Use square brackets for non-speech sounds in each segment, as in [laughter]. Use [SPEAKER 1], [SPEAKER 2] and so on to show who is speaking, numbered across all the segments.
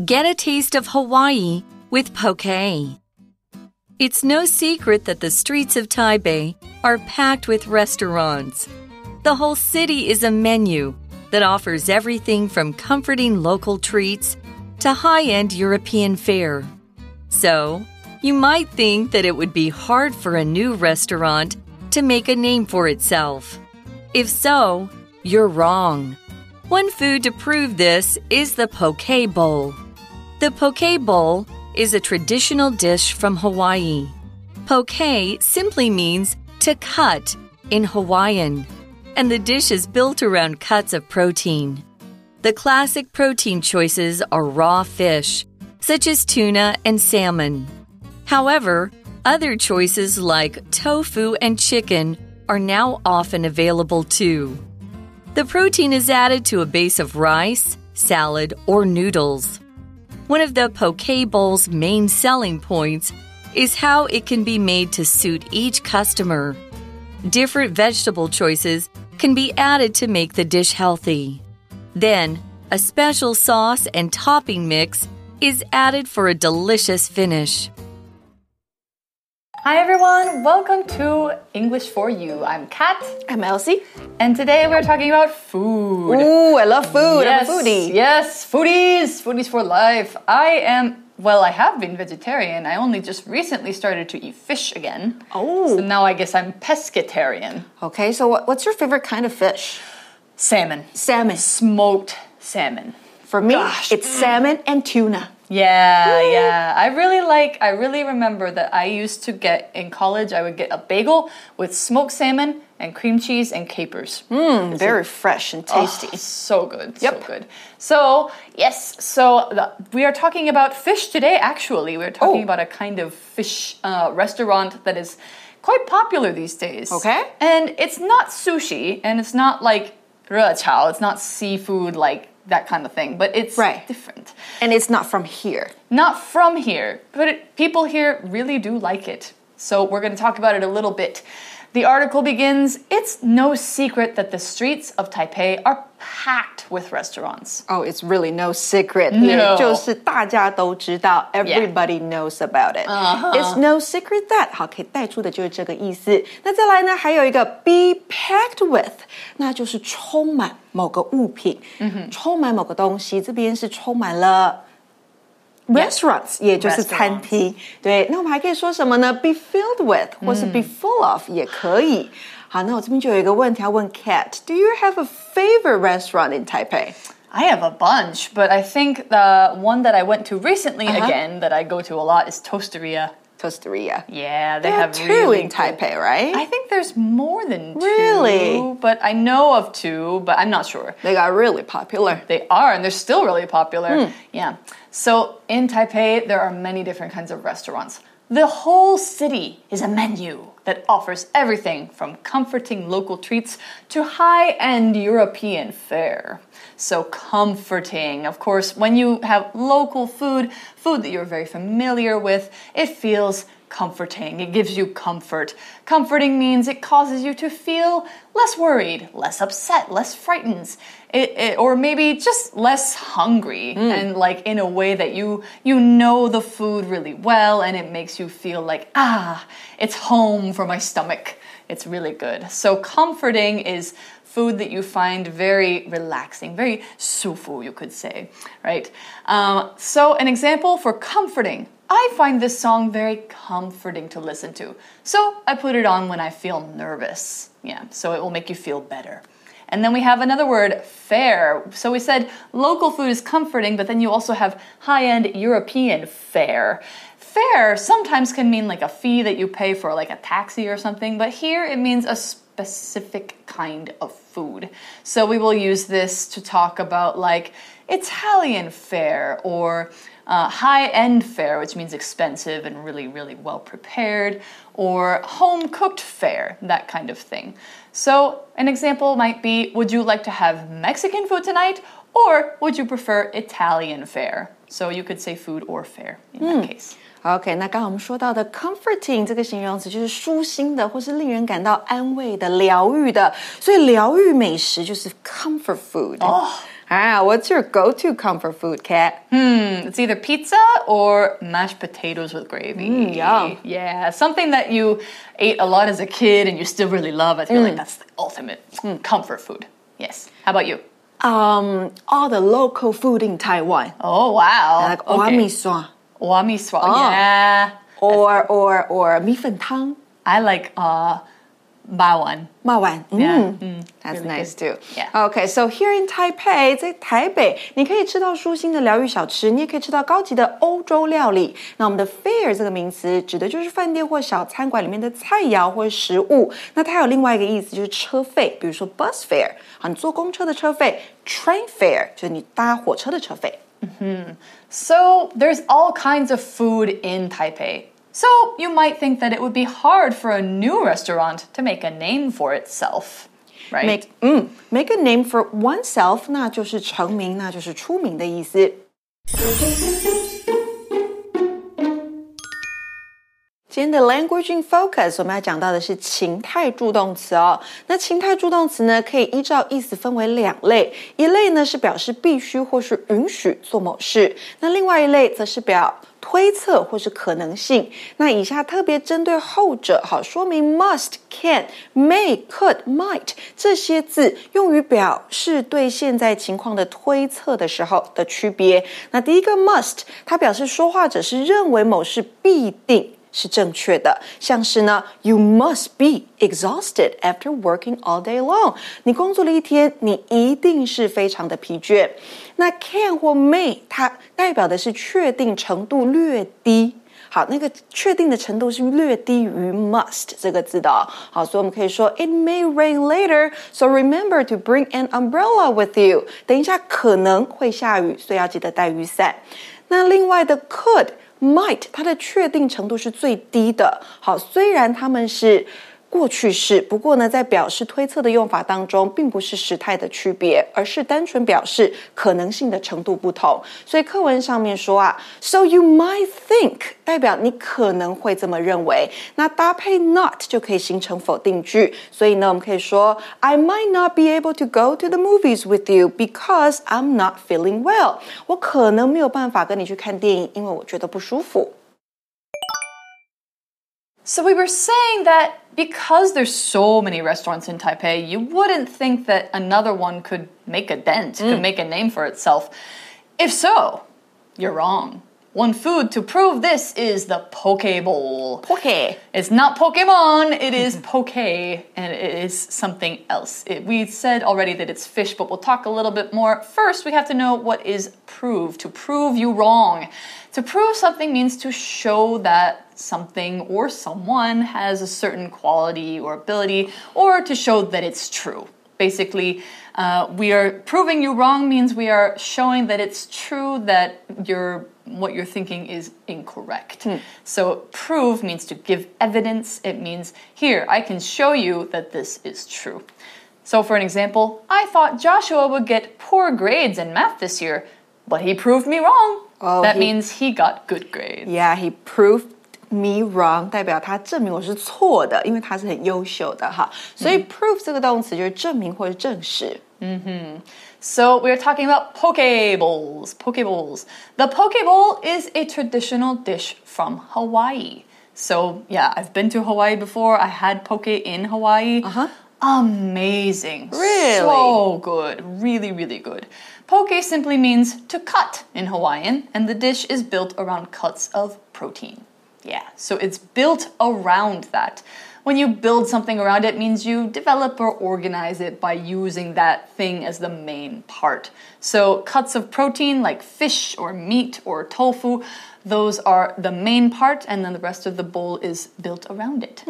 [SPEAKER 1] Get a taste of Hawaii with poke. It's no secret that the streets of Taipei are packed with restaurants. The whole city is a menu that offers everything from comforting local treats to high end European fare. So, you might think that it would be hard for a new restaurant to make a name for itself. If so, you're wrong. One food to prove this is the poke bowl. The poke bowl is a traditional dish from Hawaii. Poke simply means to cut in Hawaiian, and the dish is built around cuts of protein. The classic protein choices are raw fish, such as tuna and salmon. However, other choices like tofu and chicken are now often available too. The protein is added to a base of rice, salad, or noodles. One of the poke bowl's main selling points is how it can be made to suit each customer. Different vegetable choices can be added to make the dish healthy. Then, a special sauce and topping mix is added for a delicious finish.
[SPEAKER 2] Hi everyone, welcome to English for You. I'm Kat.
[SPEAKER 3] I'm Elsie.
[SPEAKER 2] And today we're talking about food.
[SPEAKER 3] Ooh, I love food.
[SPEAKER 2] Yes,
[SPEAKER 3] I'm a foodie.
[SPEAKER 2] Yes, foodies, foodies for life. I am, well, I have been vegetarian. I only just recently started to eat fish again.
[SPEAKER 3] Oh.
[SPEAKER 2] So now I guess I'm pescatarian.
[SPEAKER 3] Okay, so what's your favorite kind of fish?
[SPEAKER 2] Salmon.
[SPEAKER 3] Salmon.
[SPEAKER 2] Smoked salmon.
[SPEAKER 3] For me,
[SPEAKER 2] Gosh.
[SPEAKER 3] it's salmon and tuna.
[SPEAKER 2] Yeah, yeah. I really like, I really remember that I used to get in college, I would get a bagel with smoked salmon and cream cheese and capers.
[SPEAKER 3] Mm, very fresh and tasty.
[SPEAKER 2] Oh, so good,
[SPEAKER 3] Yep.
[SPEAKER 2] so good. So, yes, so the, we are talking about fish today, actually. We're talking
[SPEAKER 3] Oh.
[SPEAKER 2] about a kind of fish uh, restaurant that is quite popular these days.
[SPEAKER 3] Okay.
[SPEAKER 2] And it's not sushi, and it's not like 热炒, it's not seafood like that kind of thing, but it's
[SPEAKER 3] Right.
[SPEAKER 2] different.
[SPEAKER 3] and it's not from here.
[SPEAKER 2] Not from here, but it, people here really do like it. So we're going to talk about it a little bit. The article begins It's no secret that the streets of Taipei are packed with restaurants.
[SPEAKER 3] Oh, it's really no secret.
[SPEAKER 2] No.
[SPEAKER 3] 也就是大家都知道 everybody knows about it. It's no secret that 好，可以带出的就是这个意思。那再来呢，还有一个 be packed with，那就是充满某个物品，充满某个东西。这边是充满了。 Restaurants，也就是餐厅。对，那我们还可以说什么呢？Be filled with，或是 be full of 也可以。好，那我这边就有一个问题要问 Kat。Do you have a favorite restaurant in Taipei?
[SPEAKER 2] I have a bunch, but I think the one that I went to recently
[SPEAKER 3] uh -huh.
[SPEAKER 2] again that I go to a lot is Toasteria.
[SPEAKER 3] Toasteria.
[SPEAKER 2] Yeah, they
[SPEAKER 3] there
[SPEAKER 2] have
[SPEAKER 3] two
[SPEAKER 2] really
[SPEAKER 3] in Taipei, right?
[SPEAKER 2] I think there's more than two.
[SPEAKER 3] Really?
[SPEAKER 2] But I know of two, but I'm not sure.
[SPEAKER 3] They got really popular.
[SPEAKER 2] They are, and they're still really popular. Mm. Yeah. So in Taipei, there are many different kinds of restaurants. The whole city is a menu that offers everything from comforting local treats to high end European fare. So, comforting. Of course, when you have local food, food that you're very familiar with, it feels comforting. It gives you comfort. Comforting means it causes you to feel less worried, less upset, less frightened, it, it, or maybe just less hungry, and like in a way that you you know the food really well, and it makes you feel like ah, it's home for my stomach. It's really good. So comforting is food that you find very relaxing, very 舒服, you could say, right? Um, so an example for comforting. I find this song very comforting to listen to. So I put it on when I feel nervous. Yeah, so it will make you feel better. And then we have another word, fare. So we said local food is comforting, but then you also have high end European fare. Fare sometimes can mean like a fee that you pay for like a taxi or something, but here it means a specific kind of food. So we will use this to talk about like Italian fare or uh, high end fare, which means expensive and really, really well prepared, or home cooked fare, that kind of thing. So, an example might be Would you like to have Mexican food tonight, or would you prefer Italian fare? So, you could say food or fare in that case.
[SPEAKER 3] OK，那刚刚我们说到的 comforting 这个形容词就是舒心的，或是令人感到安慰的、疗愈的，所以疗愈美食就是 comfort food。哦， Ah, what's your go-to comfort food, Kat?
[SPEAKER 2] Hmm, it's either pizza or mashed potatoes with gravy.
[SPEAKER 3] Mm, yum.
[SPEAKER 2] Yeah, something that you ate a lot as a kid and you still really love. I feel
[SPEAKER 3] Mm.
[SPEAKER 2] like that's the ultimate comfort food. Yes. How about you?
[SPEAKER 3] Um, all the local food in Taiwan,
[SPEAKER 2] Oh wow.
[SPEAKER 3] like
[SPEAKER 2] okay.
[SPEAKER 3] 瓦米酸
[SPEAKER 2] Wami swa.
[SPEAKER 3] Oh.
[SPEAKER 2] Yeah.
[SPEAKER 3] or or or 米粉汤。
[SPEAKER 2] I like uh bawan.
[SPEAKER 3] 骂完，
[SPEAKER 2] Yeah,
[SPEAKER 3] 嗯 That's
[SPEAKER 2] really
[SPEAKER 3] nice
[SPEAKER 2] good.
[SPEAKER 3] too.
[SPEAKER 2] Yeah.
[SPEAKER 3] Okay, so here in Taipei，在台北，你可以吃到舒心的疗愈小吃，你也可以吃到高级的欧洲料理。那我们的 fare 这个名词指的就是饭店或小餐馆里面的菜肴或者食物。那它有另外一个意思就是车费，比如说 bus fare，好，你坐公车的车费；train fare 就是你搭火车的车费。
[SPEAKER 2] So there's all kinds of food in Taipei. So you might think that it would be hard for a new restaurant to make a name for itself. Right?
[SPEAKER 3] Make 嗯，make a name for oneself，那就是成名，那就是出名的意思。今天的 language in focus，我们要讲到的是情态助动词哦。那情态助动词呢，可以依照意思分为两类，一类呢是表示必须或是允许做某事，那另外一类则是表 推测或是可能性。那以下特别针对后者，好说明 must、can、may、could、might 这些字用于表示对现在情况的推测的时候的区别。那第一个 must，它表示说话者是认为某事必定。是正确的，像是呢，You must be exhausted after working all day long。你工作了一天，你一定是非常的疲倦。那 can 或 may，它代表的是确定程度略低。好，那个确定的程度是略低于 must 这个字的、哦。好，所以我们可以说 It may rain later, so remember to bring an umbrella with you。等一下可能会下雨，所以要记得带雨伞。那另外的 could。 Might 它的确定程度是最低的。好，虽然它们是过去式，不过呢，在表示推测的用法当中，并不是时态的区别，而是单纯表示可能性的程度不同。所以课文上面说啊，so you might think 代表你可能会这么认为，那搭配 not 就可以形成否定句。所以呢，我们可以说 I might not be able to go to the movies with you because I'm not feeling well。我可能没有办法跟你去看电影，因为我觉得不舒服。
[SPEAKER 2] So we were saying that because there's so many restaurants in Taipei, you wouldn't think that another one could make a dent, could mm. make a name for itself. If so, you're wrong. One food to prove this is the poke bowl.
[SPEAKER 3] Poke.
[SPEAKER 2] It's not Pokemon, it is [laughs] poke, and it is something else. It, we said already that it's fish, but we'll talk a little bit more. First, we have to know what is prove, to prove you wrong. To prove something means to show that something or someone has a certain quality or ability, or to show that it's true. Basically, uh, we are proving you wrong means we are showing that it's true that you're what you're thinking is incorrect. So prove means to give evidence. It means here I can show you that this is true. So for an example, I thought Joshua would get poor grades in math this year, but he proved me wrong.
[SPEAKER 3] Oh,
[SPEAKER 2] that
[SPEAKER 3] he-
[SPEAKER 2] means he got good grades.
[SPEAKER 3] Yeah, he proved me wrong prove 这个动词就是证明或者证实。嗯哼。
[SPEAKER 2] So we are talking about poke bowls. Pokeballs. The poke bowl is a traditional dish from Hawaii. So yeah, I've been to Hawaii before. I had poke in Hawaii.
[SPEAKER 3] Uh-huh.
[SPEAKER 2] Amazing.
[SPEAKER 3] Really?
[SPEAKER 2] So good. Really, really good. Poke simply means to cut in Hawaiian, and the dish is built around cuts of protein. Yeah, so it's built around that. When you build something around it means you develop or organize it by using that thing as the main part. So cuts of protein like fish or meat or tofu, those are the main part and then the rest of the bowl is built around it.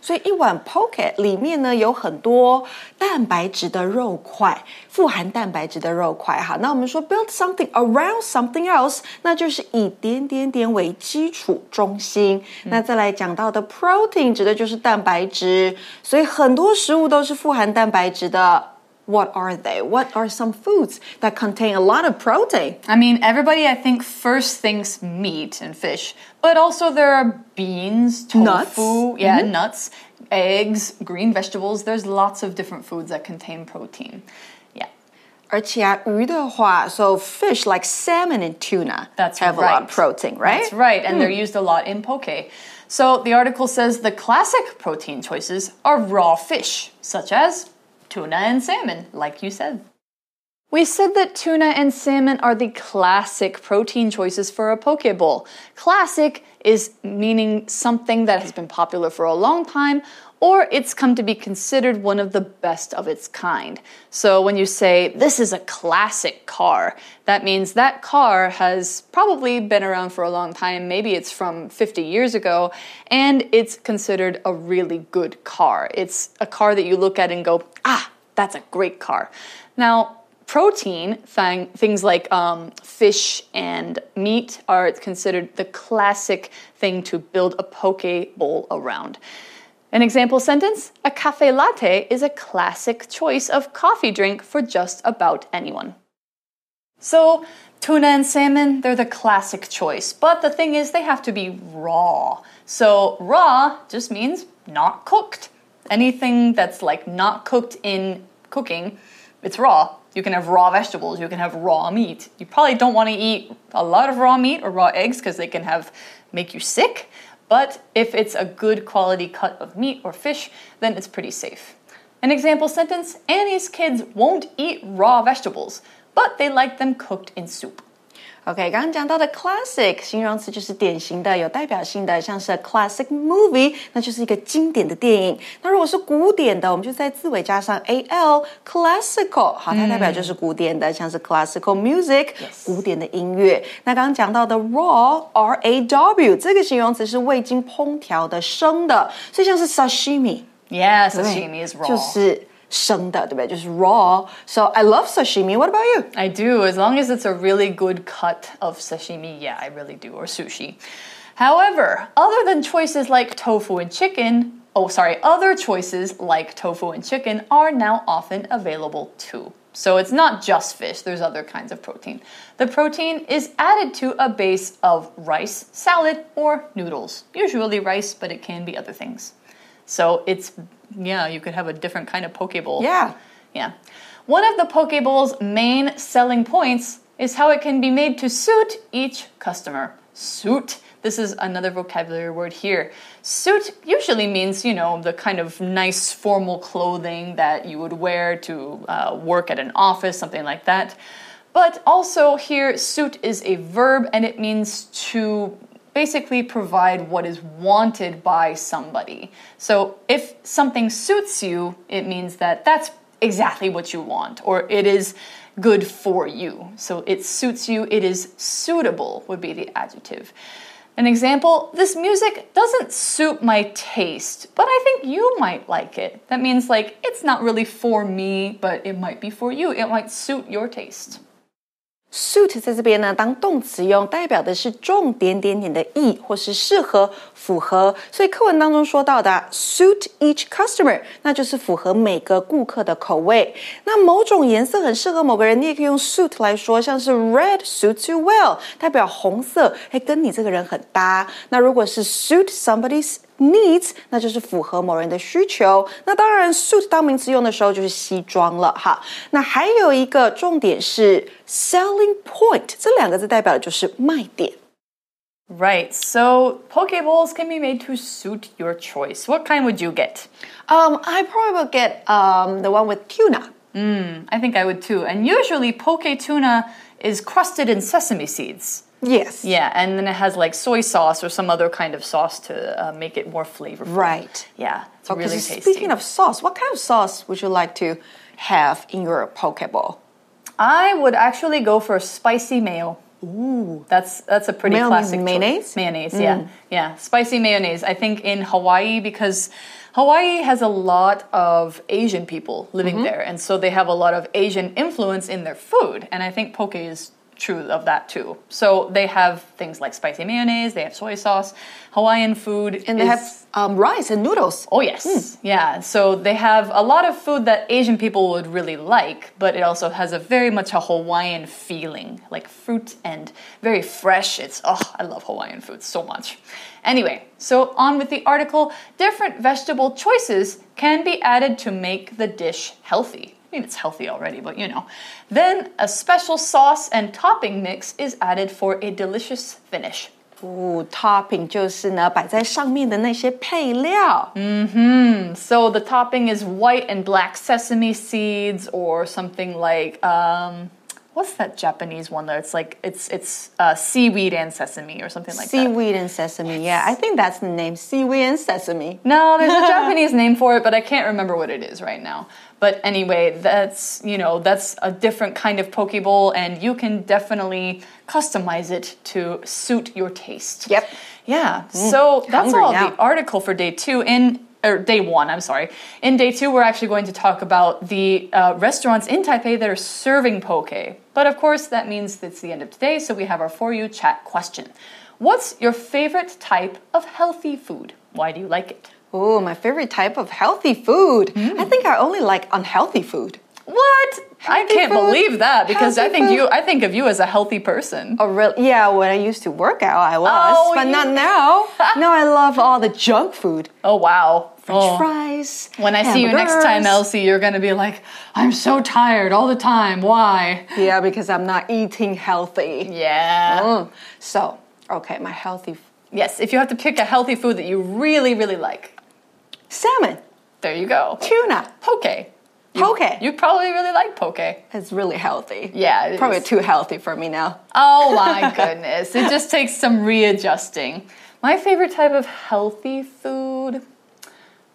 [SPEAKER 3] 所以一碗 poke 里面呢有很多蛋白质的肉块，富含蛋白质的肉块哈。那我们说 build something around something else，那就是以点点点为基础中心。那再来讲到的 protein 指的就是蛋白质，所以很多食物都是富含蛋白质的。 What are they? What are some foods that contain a lot of protein?
[SPEAKER 2] I mean, everybody I think first thinks meat and fish, but also there are beans, tofu,
[SPEAKER 3] Nuts.
[SPEAKER 2] yeah, nuts, eggs, green vegetables. There's lots of different foods that contain protein. Yeah.
[SPEAKER 3] 而且啊，鱼的话，so fish like salmon and tuna
[SPEAKER 2] That's
[SPEAKER 3] have
[SPEAKER 2] right.
[SPEAKER 3] a lot of protein, right?
[SPEAKER 2] That's right, and they're used a lot in poke. So the article says the classic protein choices are raw fish, such as tuna and salmon, like you said. We said that tuna and salmon are the classic protein choices for a poke bowl. Classic is meaning something that has been popular for a long time or it's come to be considered one of the best of its kind. So when you say, this is a classic car, that means that car has probably been around for a long time. Maybe it's from 50 years ago, and it's considered a really good car. It's a car that you look at and go, ah, that's a great car. Now, protein, thing, things like um, fish and meat, are considered the classic thing to build a poke bowl around. An example sentence A cafe latte is a classic choice of coffee drink for just about anyone. So, tuna and salmon, they're the classic choice, but the thing is, they have to be raw. So, raw just means not cooked. Anything that's like not cooked in cooking, it's raw. You can have raw vegetables, you can have raw meat. You probably don't want to eat a lot of raw meat or raw eggs because they can have make you sick. But if it's a good quality cut of meat or fish, then it's pretty safe. An example sentence Annie's kids won't eat raw vegetables, but they like them cooked in soup.
[SPEAKER 3] OK，刚刚讲到的 classic 形容词就是典型的、有代表性的，像是 classic movie，那就是一个经典的电影。那如果是古典的，我们就在字尾加上 al，classical，好，它代表就是古典的，像是 classical music，古典的音乐。那刚刚讲到的 raw，r a w，这个形容词是未经烹调的生的，所以像是 sashimi。
[SPEAKER 2] Yeah, sashimi is raw.
[SPEAKER 3] 就是生的，对不对？就是 raw. So I love sashimi. What about you?
[SPEAKER 2] I do, as long as it's a really good cut of sashimi. Yeah, I really do, or sushi. However, other than choices like tofu and chicken, oh, sorry, other choices like tofu and chicken are now often available too. So it's not just fish, there's other kinds of protein. The protein is added to a base of rice, salad, or noodles. Usually rice, but it can be other things. So it's, yeah, you could have a different kind of poke bowl.
[SPEAKER 3] Yeah.
[SPEAKER 2] Yeah. One of the poke bowl's main selling points is how it can be made to suit each customer. Suit. This is another vocabulary word here. Suit usually means, you know, the kind of nice formal clothing that you would wear to uh, work at an office, something like that. But also here, suit is a verb and it means to basically provide what is wanted by somebody. So if something suits you, it means that that's exactly what you want, or it is good for you. So it suits you, it is suitable, would be the adjective. An example this music doesn't suit my taste, but I think you might like it. That means, like, it's not really for me, but it might be for you. It might suit your taste.
[SPEAKER 3] Suit 在这边呢当动词用，代表的是重点点点的意，或是适合、符合。所以课文当中说到的 suit each customer，那就是符合每个顾客的口味。那某种颜色很适合某个人，你也可以用 suit 来说，像是 red suits you well，代表红色，哎，跟你这个人很搭。那如果是 suit somebody's needs，那就是符合某人的需求。那当然，suit 当名词用的时候就是西装了哈。那还有一个重点是 selling point，这两个字代表的就是卖点。
[SPEAKER 2] Right, so poke bowls can be made to suit your choice. What kind would you get?
[SPEAKER 3] Um, I probably would get um, the one with tuna.
[SPEAKER 2] I think I would too. And usually, poke tuna is crusted in sesame seeds.
[SPEAKER 3] Yes.
[SPEAKER 2] Yeah, and then it has like soy sauce or some other kind of sauce to uh, make it more flavorful.
[SPEAKER 3] Right.
[SPEAKER 2] Yeah, it's
[SPEAKER 3] Okay,
[SPEAKER 2] really
[SPEAKER 3] so
[SPEAKER 2] tasty.
[SPEAKER 3] speaking of sauce, what kind of sauce would you like to have in your poke bowl?
[SPEAKER 2] I would actually go for spicy mayo. Ooh, that's that's a pretty
[SPEAKER 3] Mayo
[SPEAKER 2] classic choice.
[SPEAKER 3] mayonnaise?
[SPEAKER 2] Mayonnaise, yeah, yeah, spicy mayonnaise. I think in Hawaii because Hawaii has a lot of Asian people living there, and so they have a lot of Asian influence in their food, and I think poke is true of that too. So they have things like spicy mayonnaise, they have soy sauce, Hawaiian food,
[SPEAKER 3] And they
[SPEAKER 2] is-
[SPEAKER 3] have um, rice and noodles.
[SPEAKER 2] Oh, yes. Yeah. So they have a lot of food that Asian people would really like, but it also has a very much a Hawaiian feeling, like fruit and very fresh. It's, oh, I love Hawaiian food so much. Anyway, so on with the article different vegetable choices can be added to make the dish healthy. I mean, it's healthy already, but you know. Then a special sauce and topping mix is added for a delicious finish.
[SPEAKER 3] 哦，topping 就是呢摆在上面的那些配料。
[SPEAKER 2] So the topping is white and black sesame seeds, or something like um, what's that Japanese one that it's like it's it's uh, seaweed and sesame or something like that.
[SPEAKER 3] Seaweed and sesame. Yeah, I think that's the name. Seaweed and sesame.
[SPEAKER 2] No, there's a [laughs] Japanese name for it, but I can't remember what it is right now. But anyway, that's you know that's a different kind of poke bowl, and you can definitely customize it to suit your taste.
[SPEAKER 3] Yep.
[SPEAKER 2] Yeah. so that's all
[SPEAKER 3] now.
[SPEAKER 2] the article for day two. In or day one, I'm sorry. In day two, we're actually going to talk about the uh, restaurants in Taipei that are serving poke. But of course, that means it's the end of today, so we have our for you chat question. What's your favorite type of healthy food? Why do you like it?
[SPEAKER 3] Oh, my favorite type of healthy food. I think I only like unhealthy food.
[SPEAKER 2] What? I can't
[SPEAKER 3] food.
[SPEAKER 2] believe that because I think
[SPEAKER 3] food.
[SPEAKER 2] you I think of you as a healthy person.
[SPEAKER 3] Oh, really? Yeah, when I used to work out, I was,
[SPEAKER 2] Oh,
[SPEAKER 3] but not [laughs] now. now I love all the junk food.
[SPEAKER 2] Oh wow.
[SPEAKER 3] French
[SPEAKER 2] Oh.
[SPEAKER 3] fries.
[SPEAKER 2] When I see you next time. Elsie, you're gonna be like, I'm so tired all the time. Why?
[SPEAKER 3] Yeah, because I'm not eating healthy.
[SPEAKER 2] Yeah.
[SPEAKER 3] Mm. So, okay, my healthy
[SPEAKER 2] Yes, if you have to pick a healthy food that you really, really like,
[SPEAKER 3] salmon,
[SPEAKER 2] there you go.
[SPEAKER 3] tuna,
[SPEAKER 2] Poke.
[SPEAKER 3] Poke.
[SPEAKER 2] You probably really like poke.
[SPEAKER 3] It's really healthy.
[SPEAKER 2] Yeah, it
[SPEAKER 3] Probably
[SPEAKER 2] is.
[SPEAKER 3] too healthy for me now.
[SPEAKER 2] Oh my [laughs] goodness. It just takes some readjusting. My favorite type of healthy food,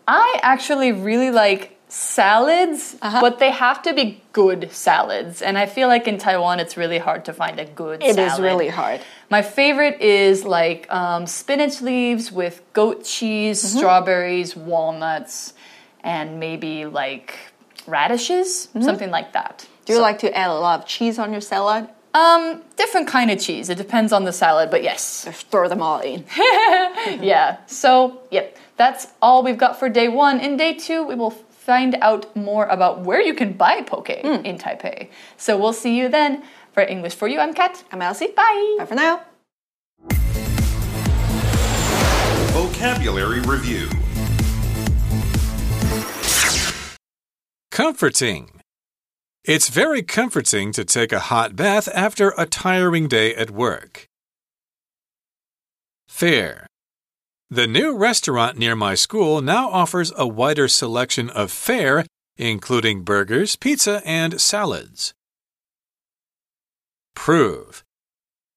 [SPEAKER 2] I actually really like salads,
[SPEAKER 3] Uh-huh.
[SPEAKER 2] but they have to be good salads. And I feel like in Taiwan, it's really hard to find a good
[SPEAKER 3] It
[SPEAKER 2] salad.
[SPEAKER 3] is really hard.
[SPEAKER 2] My favorite is like um, spinach leaves with goat cheese,
[SPEAKER 3] Mm-hmm.
[SPEAKER 2] strawberries, walnuts, and maybe like radishes, something like that.
[SPEAKER 3] Mm-hmm. Do you like to add a lot of cheese on your salad?
[SPEAKER 2] Um, different kind of cheese. It depends on the salad, but yes. [laughs]
[SPEAKER 3] Just throw them all in. [laughs]
[SPEAKER 2] Yeah. So, yep, that's all we've got for day one. In day two, we will find out more about where you can buy poke in Taipei. So we'll see you then. For English for You, I'm Kat.
[SPEAKER 3] I'm Elsie.
[SPEAKER 2] Bye.
[SPEAKER 3] Bye for now.
[SPEAKER 4] Vocabulary Review
[SPEAKER 5] Comforting. It's very comforting to take a hot bath after a tiring day at work. Fare. The new restaurant near my school now offers a wider selection of fare, including burgers, pizza, and salads. Prove.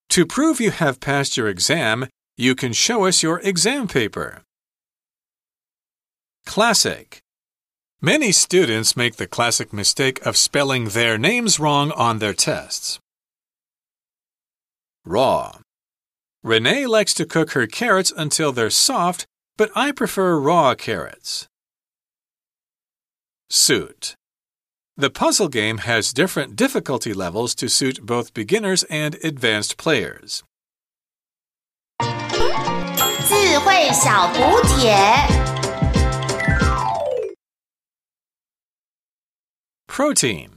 [SPEAKER 5] To prove you have passed your exam, you can show us your exam paper. Classic. Many students make the classic mistake of spelling their names wrong on their tests. Raw. Renee likes to cook her carrots until they're soft, but I prefer raw carrots. Suit. The puzzle game has different difficulty levels to suit both beginners and advanced players.
[SPEAKER 6] 智慧小补帖。
[SPEAKER 5] Protein.